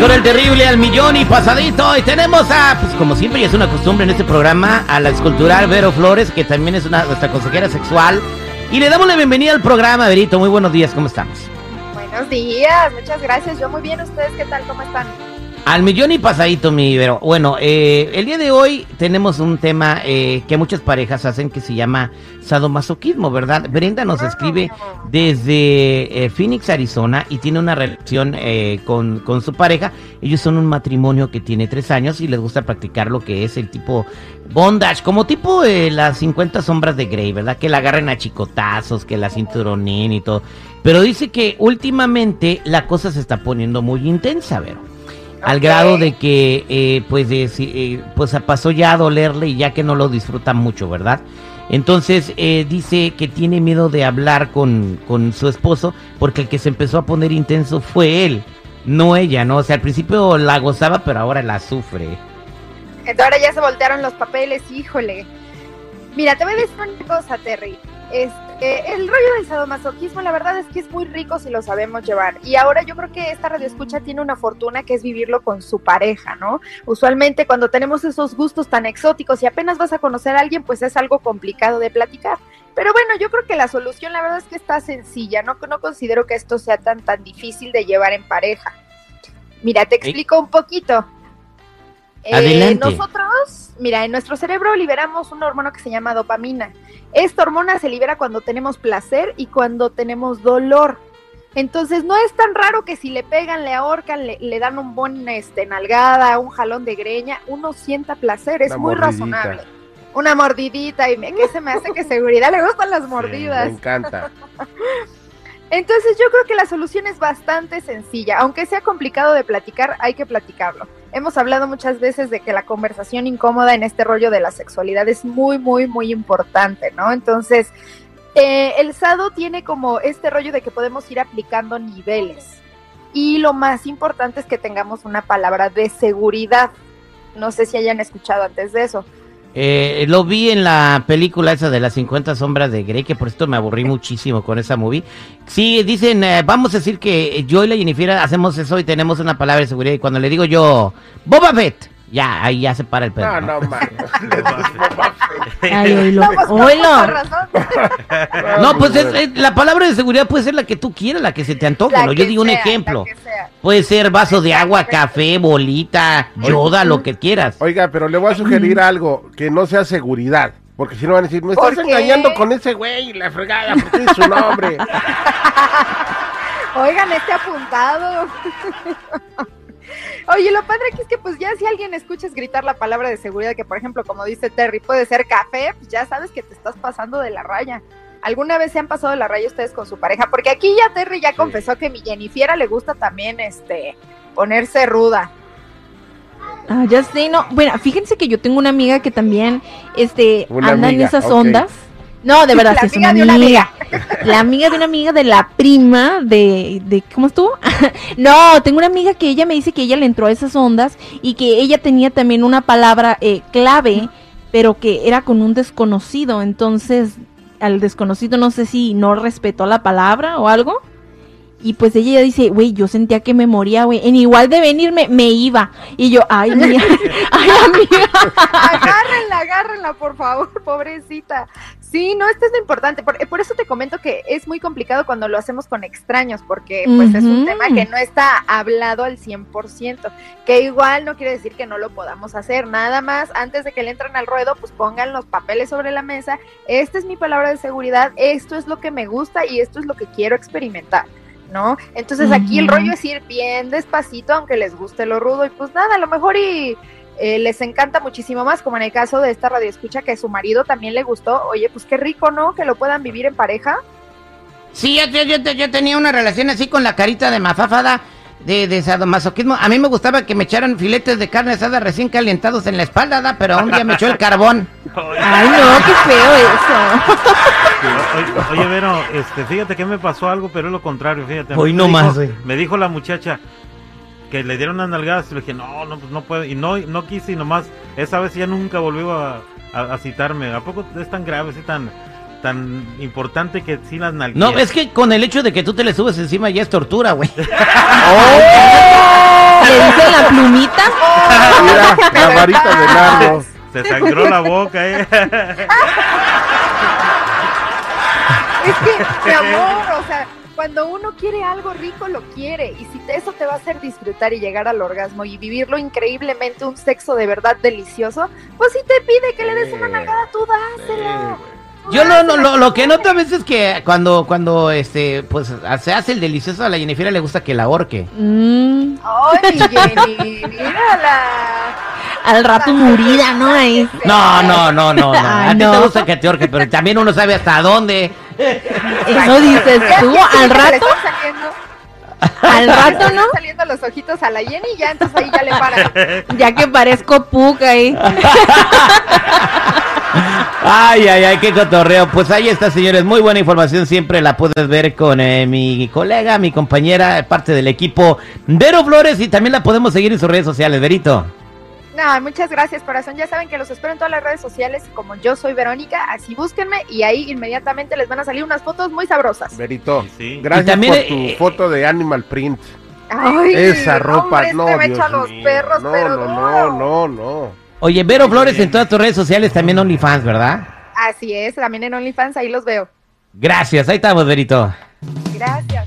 con el terrible al millón y pasadito. Y tenemos a, pues como siempre y es una costumbre en este programa, a la escultural Vero Flores, que también es una, nuestra consejera sexual. Y le damos la bienvenida al programa, Verito. Muy buenos días, ¿cómo estamos? Buenos días, muchas gracias. Yo muy bien, ¿ustedes qué tal? ¿Cómo están? Al millón y pasadito, mi Vero. Bueno, eh, el día de hoy tenemos un tema eh, que muchas parejas hacen que se llama sadomasoquismo, ¿verdad? Brenda nos escribe desde eh, Phoenix, Arizona, y tiene una relación eh, con, con su pareja. Ellos son un matrimonio que tiene tres años y les gusta practicar lo que es el tipo bondage, como tipo eh, las 50 sombras de Grey, ¿verdad? Que la agarren a chicotazos, que la cinturonen y todo. Pero dice que últimamente la cosa se está poniendo muy intensa, Vero al grado de que eh, pues de- si- eh, pues pasó ya a dolerle y ya que no lo disfruta mucho, ¿verdad? Entonces eh, dice que tiene miedo de hablar con, con su esposo porque el que se empezó a poner intenso fue él, no ella, ¿no? O sea, al principio la gozaba, pero ahora la sufre. Entonces ahora ya se voltearon los papeles, híjole. Mira, te voy a decir una cosa, Terry. Este, el rollo del sadomasoquismo, la verdad es que es muy rico si lo sabemos llevar. Y ahora yo creo que esta radioescucha tiene una fortuna que es vivirlo con su pareja, ¿no? Usualmente cuando tenemos esos gustos tan exóticos y apenas vas a conocer a alguien, pues es algo complicado de platicar. Pero bueno, yo creo que la solución, la verdad es que está sencilla. No, no considero que esto sea tan, tan difícil de llevar en pareja. Mira, te explico un poquito. Eh, Adelante. nosotros, mira, en nuestro cerebro liberamos una hormona que se llama dopamina. Esta hormona se libera cuando tenemos placer y cuando tenemos dolor. Entonces no es tan raro que si le pegan, le ahorcan, le, le dan un buen este, nalgada, un jalón de greña, uno sienta placer, es Una muy mordidita. razonable. Una mordidita y me, que se me hace que seguridad le gustan las Me mordidas. encanta. Entonces yo creo que la solución es bastante sencilla. Aunque sea complicado de platicar, hay que platicarlo. Hemos hablado muchas veces de que la conversación incómoda en este rollo de la sexualidad es muy, muy, muy importante, ¿no? Entonces, eh, el SADO tiene como este rollo de que podemos ir aplicando niveles. Y lo más importante es que tengamos una palabra de seguridad. No sé si hayan escuchado antes de eso. Eh, lo vi en la película esa de las 50 sombras de Grey, que por esto me aburrí muchísimo con esa movie. Sí, dicen, eh, vamos a decir que yo y la Jennifer hacemos eso y tenemos una palabra de seguridad y cuando le digo yo, Boba Fett, ya, ahí ya se para el perro. No, no, man. Ay, oílo. No, pues, Oílo. No, pues es- es- la palabra de seguridad puede ser la que tú quieras, la que se te antoje. ¿no? Yo digo un sea, ejemplo. Puede ser vaso de agua, café, bolita, yoda, lo que quieras. Oiga, pero le voy a sugerir algo, que no sea seguridad. Porque si no van a decir, me ¿Por estás qué? engañando con ese güey, la fregada, porque es su nombre. Oigan, este apuntado. Oye, lo padre aquí es que pues ya si alguien escuchas gritar la palabra de seguridad, que por ejemplo, como dice Terry, puede ser café, pues ya sabes que te estás pasando de la raya. ¿Alguna vez se han pasado de la raya ustedes con su pareja? Porque aquí ya Terry ya confesó que mi Jennifer le gusta también este ponerse ruda. Ah, ya sé, no. Bueno, fíjense que yo tengo una amiga que también este, Una anda en amiga, esas ondas. No, de verdad, La sí es amiga una de una amiga. La amiga de una amiga de la prima de, de ¿cómo estuvo? no, tengo una amiga que ella me dice que ella le entró a esas ondas y que ella tenía también una palabra eh, clave, pero que era con un desconocido. Entonces, al desconocido no sé si no respetó la palabra o algo. Y pues ella ya dice, güey, yo sentía que me moría, güey. En igual de venirme, me iba. Y yo, ay, mía, ay, amiga. agárrenla, agárrenla, por favor, pobrecita. Sí, no, esto es lo importante. Por, por eso te comento que es muy complicado cuando lo hacemos con extraños, porque pues es un tema que no está hablado al 100%, que igual no quiere decir que no lo podamos hacer. Nada más, antes de que le entren al ruedo, pues pongan los papeles sobre la mesa. Esta es mi palabra de seguridad, esto es lo que me gusta y esto es lo que quiero experimentar. ¿No? Entonces aquí el rollo es ir bien despacito, aunque les guste lo rudo, y pues nada, a lo mejor y eh, les encanta muchísimo más, como en el caso de esta radio escucha que su marido también le gustó. Oye, pues qué rico, ¿no? Que lo puedan vivir en pareja. Sí, yo, yo, yo, yo tenía una relación así con la carita de mafáfada de, de sadomasoquismo. A mí me gustaba que me echaran filetes de carne asada recién calentados en la espalda, ¿da? pero un día me echó el carbón. Ay, no, qué feo eso. Oye, oye, Vero, este, fíjate que me pasó algo, pero es lo contrario, fíjate. Hoy no más. Me dijo la muchacha que le dieron unas nalgadas y le dije, no, no, pues no puedo. Y no, no quise y nomás, esa vez ya nunca volvió a, a- a citarme. ¿A poco es tan grave, es tan, tan importante que sí las nalgueas? No, es que con el hecho de que tú te le subes encima ya es tortura, güey. ¡Oh! le dicen la plumita. Mira, la varita de nardo. Se sangró la boca, eh. Es que, mi amor, o sea, cuando uno quiere algo rico, lo quiere. Y si te- eso te va a hacer disfrutar y llegar al orgasmo y vivirlo increíblemente, un sexo de verdad delicioso, pues si te pide que le des una nalgada, tú dásela. Tú Yo dásela, lo, lo que ¿qué? noto a veces es que cuando, cuando, este, pues, se hace el delicioso a la Jennifer le gusta que la ahorque. Mm, Ay, mi Jenny, mírala. al rato murida, ¿no? Ahí. No, no, no, no, no. Ay, A ti te gusta que te ahorque, pero también uno sabe hasta dónde. Eso dices tú, al rato, al rato, están ¿no? saliendo los ojitos a la Jenny y ya entonces ahí ya le para. Ya que parezco puca ahí. Ay, ay, ay, qué cotorreo. Pues ahí está, señores. Muy buena información. Siempre la puedes ver con eh, mi colega, mi compañera, parte del equipo Vero Flores. Y también la podemos seguir en sus redes sociales, Verito. No, muchas gracias, corazón. Ya saben que los espero en todas las redes sociales, como yo soy Verónica, así búsquenme y ahí inmediatamente les van a salir unas fotos muy sabrosas. Verito, Sí, sí. gracias también, por eh, tu foto de Animal Print. Ay, Esa ropa, hombre, no, este me Dios echa a los mío. perros, no, pero no, duro. no, no, no. Oye, Vero Flores en todas tus redes sociales, también OnlyFans, ¿verdad? Así es, también en OnlyFans ahí los veo. Gracias, ahí estamos, Verito. Gracias.